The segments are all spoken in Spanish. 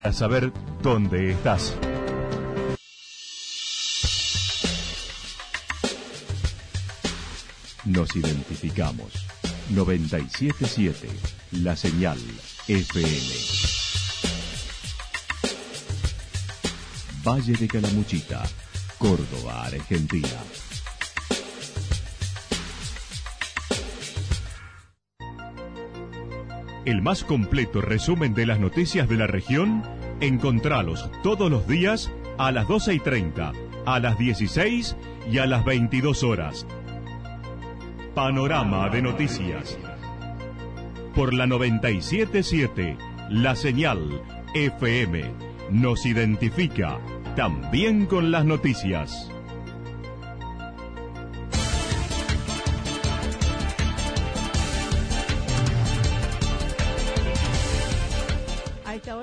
A saber dónde estás. Nos identificamos. 977 La Señal FM. Valle de Calamuchita, Córdoba, Argentina. El más completo resumen de las noticias de la región, encontralos todos los días a las 12 y 30, a las 16 y a las 22 horas. Panorama de noticias. Por la 977, la señal FM nos identifica también con las noticias.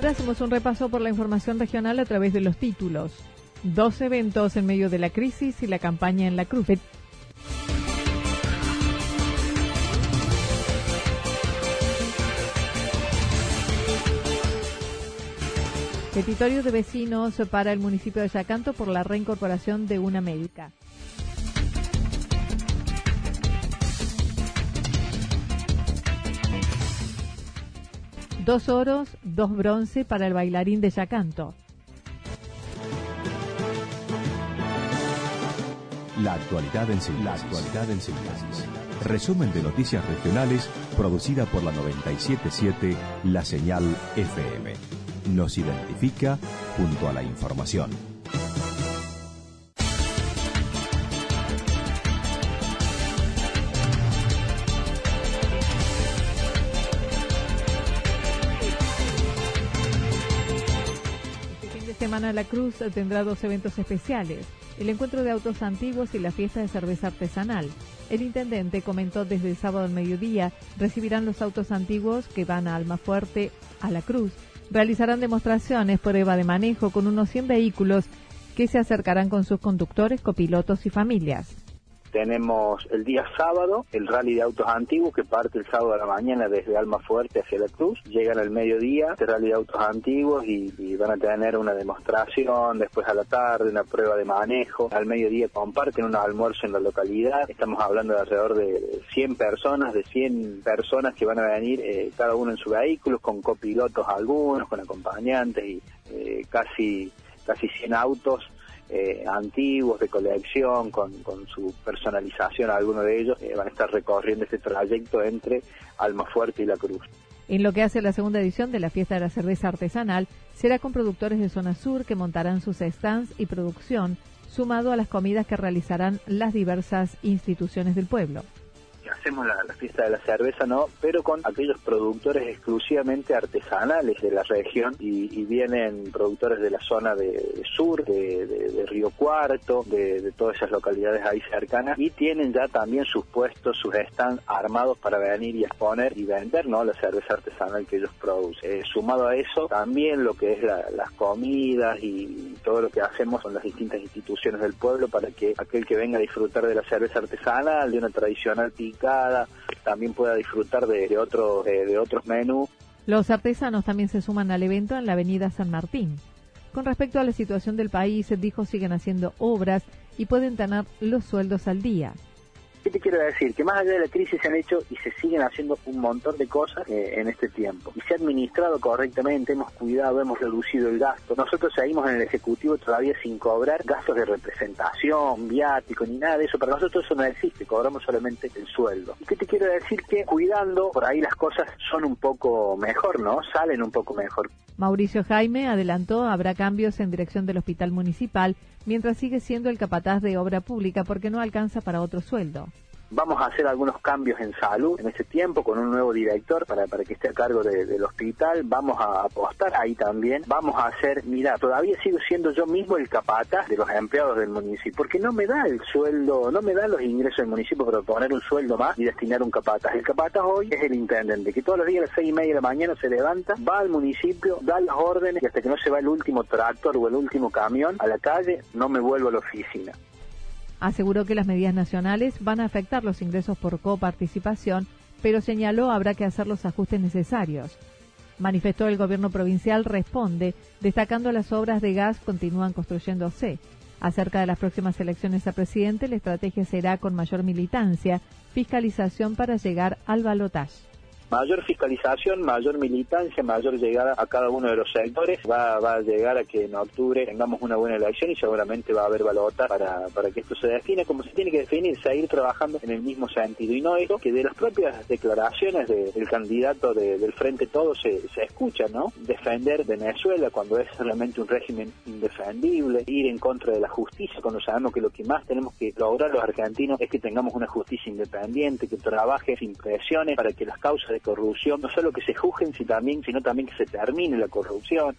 Hacemos un repaso por la información regional a través de los títulos. Dos eventos en medio de la crisis y la campaña en la cruz. Petitorio de vecinos para el municipio de Yacanto por la reincorporación de una médica. Dos oros, dos bronce para el bailarín de Yacanto. La actualidad en síntesis. La actualidad en síntesis. Resumen de noticias regionales producida por la 977 La Señal FM. Nos identifica junto a la información. Semana La Cruz tendrá dos eventos especiales, el encuentro de autos antiguos y la fiesta de cerveza artesanal. El intendente comentó desde el sábado al mediodía recibirán los autos antiguos que van a Almafuerte a La Cruz. Realizarán demostraciones, prueba de manejo con unos 100 vehículos que se acercarán con sus conductores, copilotos y familias. Tenemos el día sábado el rally de autos antiguos que parte el sábado a la mañana desde Almafuerte hacia La Cruz. Llegan al mediodía este rally de autos antiguos y, van a tener una demostración, después a la tarde una prueba de manejo. Al mediodía comparten un almuerzo en la localidad. Estamos hablando de alrededor de 100 personas, de 100 personas que van a venir eh, cada uno en su vehículo, con copilotos algunos, con acompañantes y eh, casi, casi 100 autos eh, antiguos de colección con, su personalización algunos de ellos eh, van a estar recorriendo este trayecto entre Almafuerte y La Cruz. En lo que hace la segunda edición de la fiesta de la cerveza artesanal, será con productores de zona sur que montarán sus stands y producción, sumado a las comidas que realizarán las diversas instituciones del pueblo hacemos la, la, fiesta de la cerveza, ¿no? Pero con aquellos productores exclusivamente artesanales de la región y, vienen productores de la zona de, sur, de, Río Cuarto, de, todas esas localidades ahí cercanas y tienen ya también sus puestos, sus stands armados para venir y exponer y vender, ¿no? La cerveza artesanal que ellos producen. Eh, sumado a eso, también lo que es la, las comidas y todo lo que hacemos con las distintas instituciones del pueblo para que aquel que venga a disfrutar de la cerveza artesanal, de una tradicional también pueda disfrutar de, de, otro, de, de otros menús. Los artesanos también se suman al evento en la avenida San Martín. Con respecto a la situación del país, dijo siguen haciendo obras y pueden tener los sueldos al día. ¿Qué te quiero decir? Que más allá de la crisis se han hecho y se siguen haciendo un montón de cosas eh, en este tiempo. Y se ha administrado correctamente, hemos cuidado, hemos reducido el gasto. Nosotros seguimos en el Ejecutivo todavía sin cobrar gastos de representación, viático, ni nada de eso. Para nosotros eso no existe, cobramos solamente el sueldo. ¿Y qué te quiero decir? Que cuidando, por ahí las cosas son un poco mejor, ¿no? Salen un poco mejor. Mauricio Jaime adelantó habrá cambios en dirección del hospital municipal mientras sigue siendo el capataz de obra pública porque no alcanza para otro sueldo. Vamos a hacer algunos cambios en salud en este tiempo con un nuevo director para, para que esté a cargo de, del hospital. Vamos a apostar ahí también. Vamos a hacer, mira, todavía sigo siendo yo mismo el capataz de los empleados del municipio, porque no me da el sueldo, no me da los ingresos del municipio para poner un sueldo más y destinar un capataz. El capataz hoy es el intendente, que todos los días a las seis y media de la mañana se levanta, va al municipio, da las órdenes y hasta que no se va el último tractor o el último camión a la calle, no me vuelvo a la oficina. Aseguró que las medidas nacionales van a afectar los ingresos por coparticipación, pero señaló habrá que hacer los ajustes necesarios. manifestó el gobierno provincial, responde, destacando las obras de gas continúan construyéndose. Acerca de las próximas elecciones a presidente, la estrategia será con mayor militancia, fiscalización para llegar al balotaje mayor fiscalización, mayor militancia, mayor llegada a cada uno de los sectores, va, va a llegar a que en octubre tengamos una buena elección y seguramente va a haber balota para, para que esto se define como se tiene que definir, seguir trabajando en el mismo sentido. Y no eso que de las propias declaraciones del candidato del Frente Todo se, se escucha, ¿no? Defender Venezuela cuando es realmente un régimen indefendible, ir en contra de la justicia cuando sabemos que lo que más tenemos que lograr los argentinos es que tengamos una justicia independiente, que trabaje sin presiones para que las causas de corrupción, no solo que se juzguen, sino también, sino también que se termine la corrupción.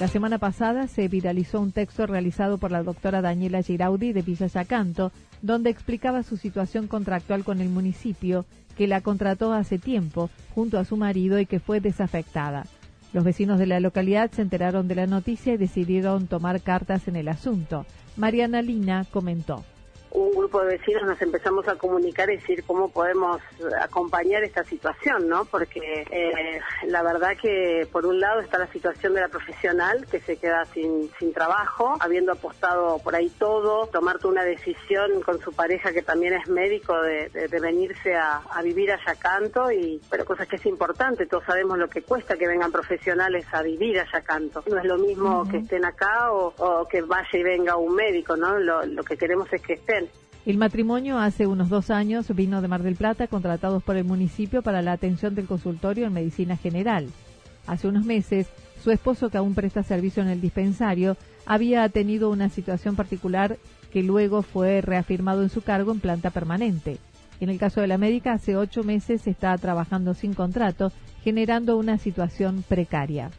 La semana pasada se viralizó un texto realizado por la doctora Daniela Giraudi de Villa Yacanto, donde explicaba su situación contractual con el municipio, que la contrató hace tiempo junto a su marido y que fue desafectada. Los vecinos de la localidad se enteraron de la noticia y decidieron tomar cartas en el asunto. Mariana Lina comentó un grupo de vecinos nos empezamos a comunicar y decir cómo podemos acompañar esta situación, ¿no? Porque eh, la verdad que por un lado está la situación de la profesional que se queda sin, sin trabajo, habiendo apostado por ahí todo, tomarte una decisión con su pareja que también es médico de, de, venirse a, a, vivir a Yacanto, y, pero cosas que es importante, todos sabemos lo que cuesta que vengan profesionales a vivir a Yacanto. No es lo mismo que estén acá o, o, que vaya y venga un médico, ¿no? Lo, lo que queremos es que estén. El matrimonio hace unos dos años vino de Mar del Plata contratados por el municipio para la atención del consultorio en medicina general. Hace unos meses, su esposo, que aún presta servicio en el dispensario, había tenido una situación particular que luego fue reafirmado en su cargo en planta permanente. En el caso de la médica, hace ocho meses está trabajando sin contrato, generando una situación precaria.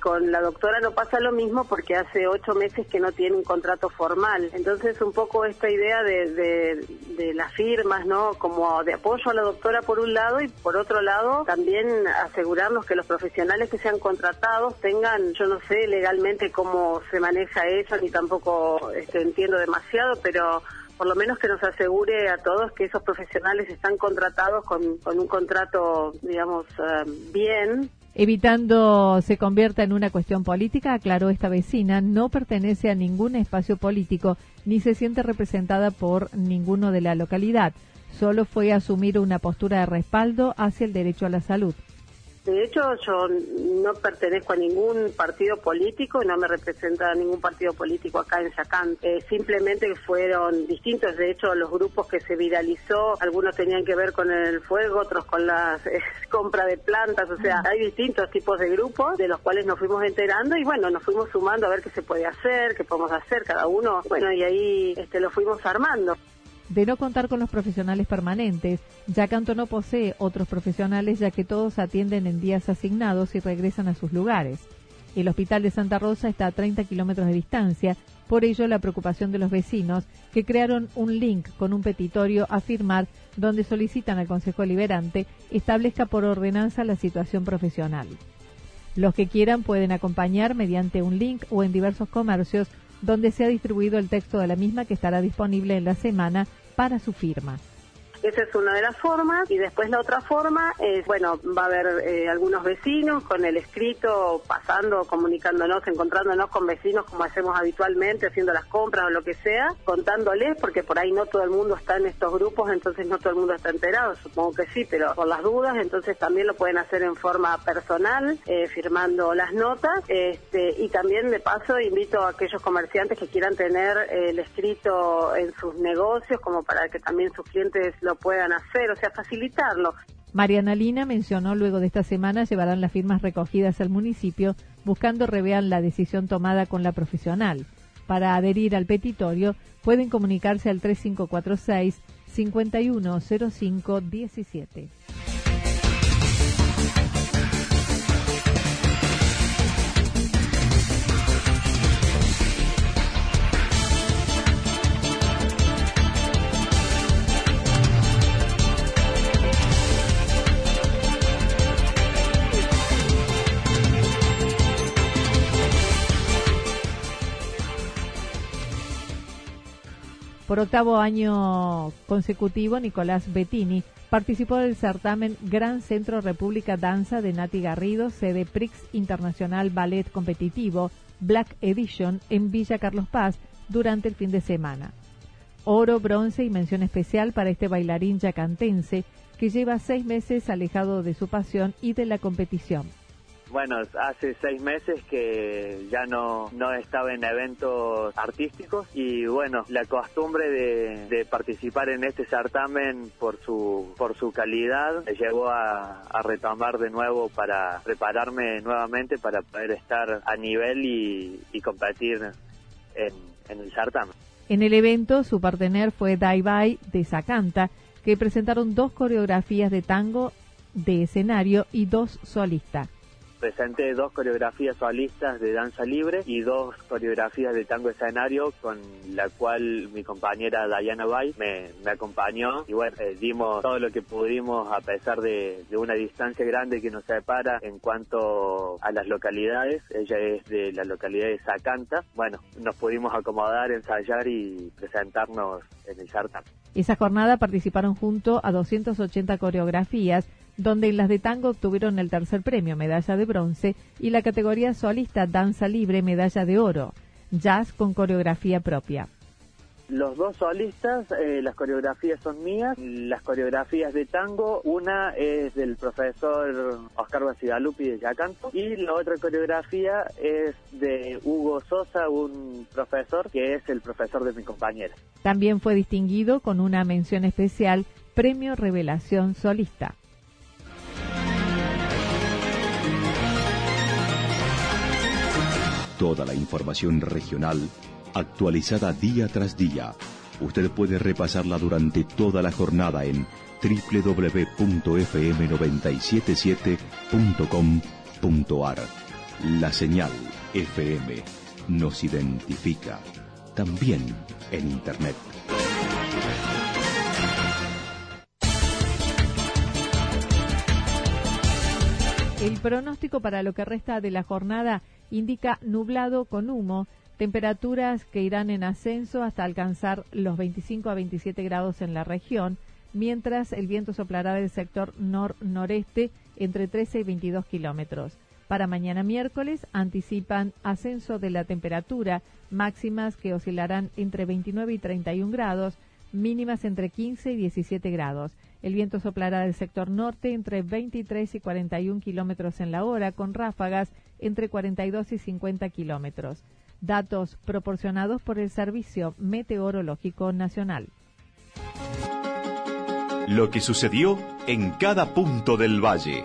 Con la doctora no pasa lo mismo porque hace ocho meses que no tiene un contrato formal. Entonces, un poco esta idea de, de, las firmas, ¿no? Como de apoyo a la doctora por un lado y por otro lado también asegurarnos que los profesionales que sean contratados tengan, yo no sé legalmente cómo se maneja eso, ni tampoco este, entiendo demasiado, pero por lo menos que nos asegure a todos que esos profesionales están contratados con, con un contrato, digamos, eh, bien Evitando se convierta en una cuestión política, aclaró esta vecina, no pertenece a ningún espacio político ni se siente representada por ninguno de la localidad. Solo fue asumir una postura de respaldo hacia el derecho a la salud. De hecho, yo no pertenezco a ningún partido político, no me representa ningún partido político acá en Yacán. Eh, simplemente fueron distintos. De hecho, los grupos que se viralizó, algunos tenían que ver con el fuego, otros con la eh, compra de plantas. O sea, hay distintos tipos de grupos de los cuales nos fuimos enterando y bueno, nos fuimos sumando a ver qué se puede hacer, qué podemos hacer cada uno. Bueno, y ahí este, lo fuimos armando de no contar con los profesionales permanentes, ya Canto no posee otros profesionales ya que todos atienden en días asignados y regresan a sus lugares. El hospital de Santa Rosa está a 30 kilómetros de distancia, por ello la preocupación de los vecinos que crearon un link con un petitorio a firmar donde solicitan al Consejo Liberante establezca por ordenanza la situación profesional. Los que quieran pueden acompañar mediante un link o en diversos comercios donde se ha distribuido el texto de la misma que estará disponible en la semana para su firma. Esa es una de las formas. Y después la otra forma es, bueno, va a haber eh, algunos vecinos con el escrito pasando, comunicándonos, encontrándonos con vecinos como hacemos habitualmente, haciendo las compras o lo que sea, contándoles, porque por ahí no todo el mundo está en estos grupos, entonces no todo el mundo está enterado, supongo que sí, pero por las dudas, entonces también lo pueden hacer en forma personal, eh, firmando las notas, este, y también de paso invito a aquellos comerciantes que quieran tener el escrito en sus negocios, como para que también sus clientes lo puedan hacer, o sea, facilitarlo. Mariana Lina mencionó luego de esta semana llevarán las firmas recogidas al municipio buscando revean la decisión tomada con la profesional. Para adherir al petitorio pueden comunicarse al 3546 510517. Por octavo año consecutivo, Nicolás Bettini participó del certamen Gran Centro República Danza de Nati Garrido, sede Prix Internacional Ballet Competitivo Black Edition en Villa Carlos Paz durante el fin de semana. Oro, bronce y mención especial para este bailarín yacantense que lleva seis meses alejado de su pasión y de la competición. Bueno, hace seis meses que ya no, no estaba en eventos artísticos y bueno, la costumbre de, participar en este certamen por su, por su calidad me llevó a, retomar de nuevo para prepararme nuevamente para poder estar a nivel y, competir en, en el certamen. En el evento, su partener fue Dai Bai de Zacanta, que presentaron dos coreografías de tango de escenario y dos solistas. Presenté dos coreografías solistas de danza libre y dos coreografías de tango escenario con la cual mi compañera Diana Bay me, acompañó y bueno, eh, dimos todo lo que pudimos a pesar de, una distancia grande que nos separa en cuanto a las localidades. Ella es de la localidad de Zacanta. Bueno, nos pudimos acomodar, ensayar y presentarnos en el Chartam. Esa jornada participaron junto a 280 coreografías donde las de tango obtuvieron el tercer premio, medalla de bronce, y la categoría solista danza libre, medalla de oro, jazz con coreografía propia. Los dos solistas, eh, las coreografías son mías, las coreografías de tango, una es del profesor Oscar Basigalupi de Yacanto y la otra coreografía es de Hugo Sosa, un profesor que es el profesor de mi compañera. También fue distinguido con una mención especial, Premio Revelación Solista. Toda la información regional actualizada día tras día. Usted puede repasarla durante toda la jornada en www.fm977.com.ar. La señal FM nos identifica también en Internet. El pronóstico para lo que resta de la jornada indica nublado con humo, temperaturas que irán en ascenso hasta alcanzar los 25 a 27 grados en la región, mientras el viento soplará del sector nor-noreste entre 13 y 22 kilómetros. Para mañana miércoles anticipan ascenso de la temperatura, máximas que oscilarán entre 29 y 31 grados, mínimas entre 15 y 17 grados. El viento soplará del sector norte entre 23 y 41 kilómetros en la hora, con ráfagas entre 42 y 50 kilómetros. Datos proporcionados por el Servicio Meteorológico Nacional. Lo que sucedió en cada punto del valle.